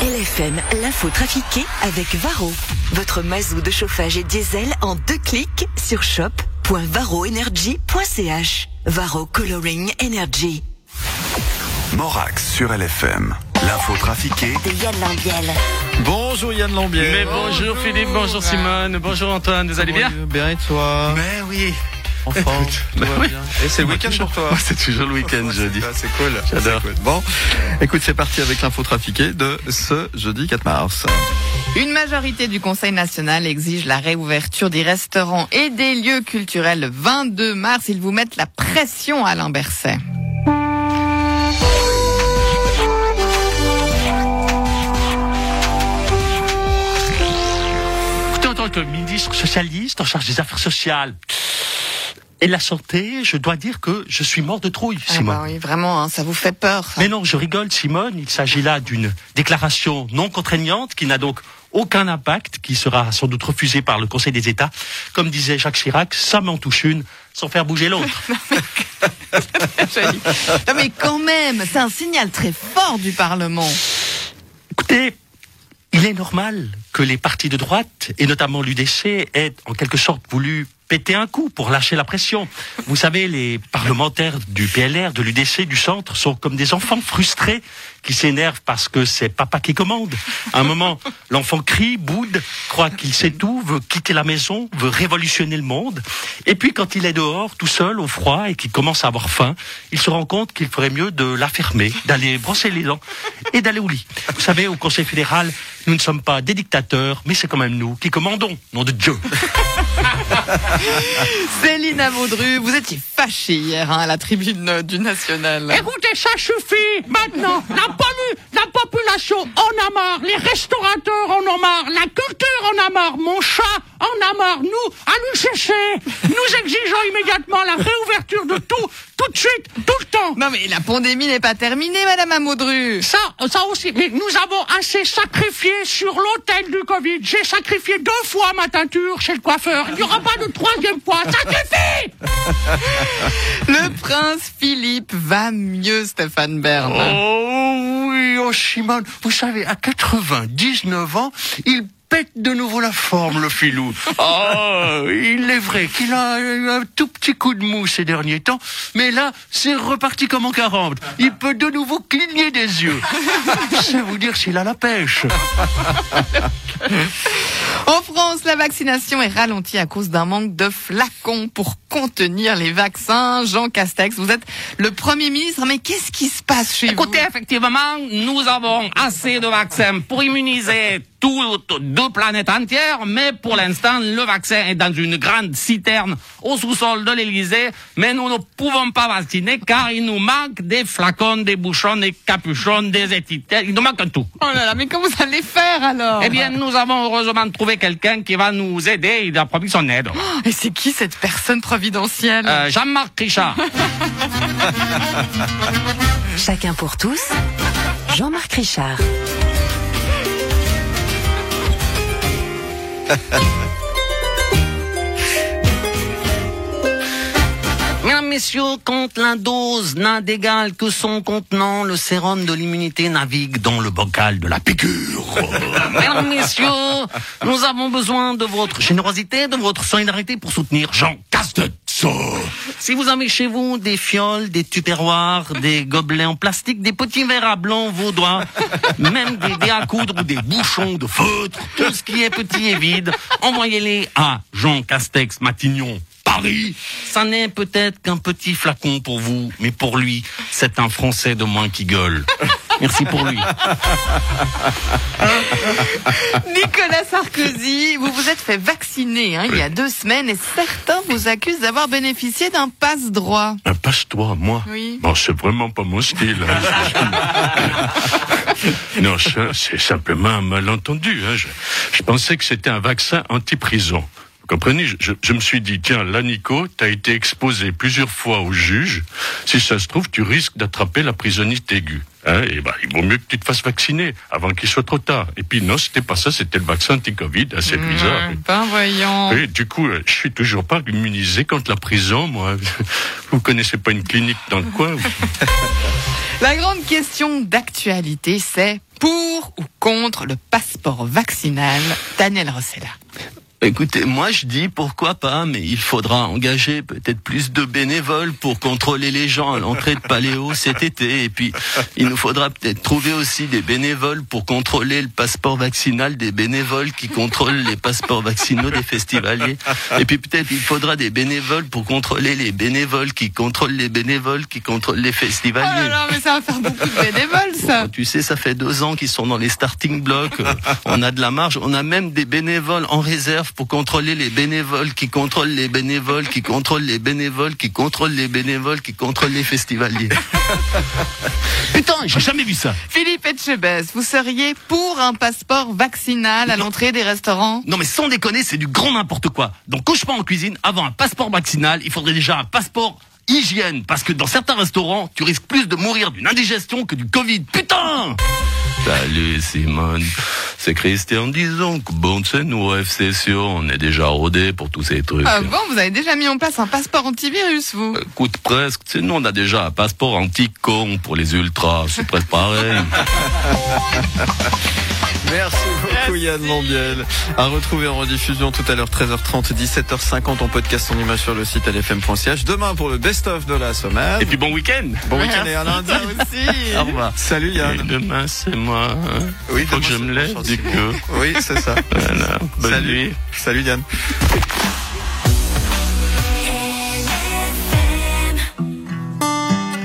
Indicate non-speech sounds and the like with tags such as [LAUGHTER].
LFM, l'info trafiquée avec Varro. Votre mazou de chauffage et diesel en deux clics sur shop.varroenergy.ch. Varro Coloring Energy. Morax sur LFM. L'info trafiquée De Yann Lambiel. Bonjour Yann Lambier. Mais bonjour Philippe, bonjour Simone, bonjour Antoine, vous allez bien Bien et toi? Mais oui. En forme, bah oui. Et c'est le week-end pour toi [LAUGHS] C'est toujours le week-end jeudi. Ah, c'est cool. J'adore. Cool. Bon, écoute, c'est parti avec l'info trafiquée de ce jeudi 4 mars. Une majorité du Conseil national exige la réouverture des restaurants et des lieux culturels le 22 mars. Ils vous mettent la pression, Alain Berset. Écoutez, en tant que ministre socialiste en charge des affaires sociales et la santé, je dois dire que je suis mort de trouille, Ah Simone. bah oui, vraiment, hein, ça vous fait peur. ça. Mais non, je rigole, Simone. Il s'agit là d'une déclaration non contraignante qui n'a donc aucun impact, qui sera sans doute refusée par le Conseil des États. Comme disait Jacques Chirac, ça m'en touche une sans faire bouger l'autre. [LAUGHS] [LAUGHS] Non, mais quand même, c'est un signal très fort du Parlement. Écoutez, il est normal que les partis de droite, et notamment l'UDC, aient en quelque sorte voulu péter un coup pour lâcher la pression. Vous savez, les parlementaires du PLR, de l'UDC, du centre, sont comme des enfants frustrés qui s'énervent parce que c'est papa qui commande. À un moment, [LAUGHS] l'enfant crie, boude, croit qu'il sait tout, veut quitter la maison, veut révolutionner le monde. Et puis quand il est dehors, tout seul, au froid, et qu'il commence à avoir faim, il se rend compte qu'il ferait mieux de la fermer, d'aller brosser les dents et d'aller au lit. Vous savez, au Conseil fédéral, nous ne sommes pas des dictateurs, mais c'est quand même nous qui commandons, nom de Dieu. [LAUGHS] Céline Avaudru, vous étiez fâchée hier hein, à la tribune du National. Écoutez, ça suffit maintenant. La, la population en a marre, les restaurateurs en ont marre, la culture en a marre, mon chat en a marre. Nous, à l'UCC, nous exigeons immédiatement la réouverture de tout, tout de suite, tout le temps. Non mais la pandémie n'est pas terminée, Madame Amaudru. Ça, ça aussi. Mais nous avons assez sacrifié sur l'hôtel du Covid. J'ai sacrifié deux fois ma teinture chez le coiffeur. Il n'y aura pas de troisième fois. Ça suffit [LAUGHS] Le prince Philippe va mieux, Stéphane Bern. Oh oui, oh Simone, vous savez, à 99 ans, il pète de nouveau la forme, le filou. Oh, [LAUGHS] il est vrai qu'il a eu un tout petit coup de mou ces derniers temps, mais là, c'est reparti comme en 40. Il peut de nouveau cligner des yeux. [LAUGHS] C'est vous dire s'il a la pêche. En France, la vaccination est ralentie à cause d'un manque de flacons pour contenir les vaccins. Jean Castex, vous êtes le Premier ministre, mais qu'est-ce qui se passe chez Écoutez, vous? effectivement, nous avons assez de vaccins pour immuniser toutes deux planètes entières, mais pour l'instant, le vaccin est dans une grande citerne au sous-sol de l'Élysée, mais nous ne pouvons pas vacciner car il nous manque des flacons, des bouchons, des capuchons, des étiquettes, il nous manque tout. Oh là là, mais comment vous allez faire alors Eh bien, nous avons heureusement trouvé quelqu'un qui va nous aider, il a promis son aide. Et c'est qui cette personne providentielle Euh, Jean-Marc Richard. [LAUGHS] Chacun pour tous. Jean-Marc Richard. Messieurs, quand la dose n'a d'égal que son contenant, le sérum de l'immunité navigue dans le bocal de la piqûre. [LAUGHS] Mesdames, messieurs, nous avons besoin de votre générosité, de votre solidarité pour soutenir Jean Castex. [LAUGHS] Si vous avez chez vous des fioles, des tupperwares, des gobelets en plastique, des petits verres à blanc vaudois, [LAUGHS] même des dés à coudre ou des bouchons de feutre, tout ce qui est petit et vide, envoyez-les à Jean Castex Matignon. Paris, ça n'est peut-être qu'un petit flacon pour vous, mais pour lui, c'est un Français de moins qui gueule. [LAUGHS] Merci pour lui. Nicolas Sarkozy, vous vous êtes fait vacciner hein, il y a deux semaines et certains vous accusent d'avoir bénéficié d'un passe-droit. Un passe-toi, moi. Oui. Bon, c'est vraiment pas mon style. hein. [LAUGHS] non, ça, c'est simplement un malentendu. hein. Je, je pensais que c'était un vaccin anti-prison. Vous comprenez? Je me suis dit, tiens, là, Nico, t'as été exposé plusieurs fois au juge. Si ça se trouve, tu risques d'attraper la prisonnite aiguë. Hein, et ben, il vaut mieux que tu te fasses vacciner avant qu'il soit trop tard. Et puis non, c'était pas ça, c'était le vaccin anti-Covid. hein, c'est bizarre. Ben voyons. Oui, du coup, euh, je suis toujours pas immunisé contre la prison, moi. [LAUGHS] Vous connaissez pas une clinique dans le coin [LAUGHS] La grande question d'actualité, c'est pour ou contre le passeport vaccinal Daniel Rossella? Écoutez, moi je dis pourquoi pas, mais il faudra engager peut-être plus de bénévoles pour contrôler les gens à l'entrée de Paléo cet été. Et puis, il nous faudra peut-être trouver aussi des bénévoles pour contrôler le passeport vaccinal des bénévoles qui contrôlent les passeports vaccinaux des festivaliers. Et puis peut-être il faudra des bénévoles pour contrôler les bénévoles qui contrôlent les bénévoles qui contrôlent les Oh là festivaliers. là, mais ça va faire beaucoup de bénévoles, ça. Tu sais, ça fait deux ans qu'ils sont dans les starting blocks. On a de la marge. On a même des bénévoles en réserve pour contrôler les bénévoles qui contrôlent les bénévoles qui contrôlent les bénévoles qui contrôlent les bénévoles qui contrôlent les festivaliers. [LAUGHS] Putain, j'ai jamais vu ça. Philippe Etchebest, vous seriez pour un passeport vaccinal à l'entrée des restaurants? Non mais sans déconner, c'est du grand n'importe quoi. Donc cauchemar en cuisine, avant un passeport vaccinal, il faudrait déjà un passeport hygiène. Parce que dans certains restaurants, tu risques plus de mourir d'une indigestion que du Covid. Putain Salut Simone, c'est Christian. Disons que bon, sais, nous au FC Sio, on est déjà rodés pour tous ces trucs. Ah bon, vous avez déjà mis en place un passeport antivirus, vous Écoute, presque. Nous, on a déjà un passeport anti-con pour les ultras. C'est presque pareil. [LAUGHS] Merci beaucoup Yann Lambiel. À retrouver en rediffusion tout à l'heure 13h30, 17h50 en podcast en image sur le site lfm.ch. Demain pour le best-of de la semaine. Et puis bon week-end bon week-end et à [LAUGHS] lundi. Aussi. Au revoir. Salut Et Yann. demain, c'est moi. hein. Oui, Faut que je me c'est lève du coup. Oui, c'est ça. Voilà. Bonne Salut. nuit. Salut Yann.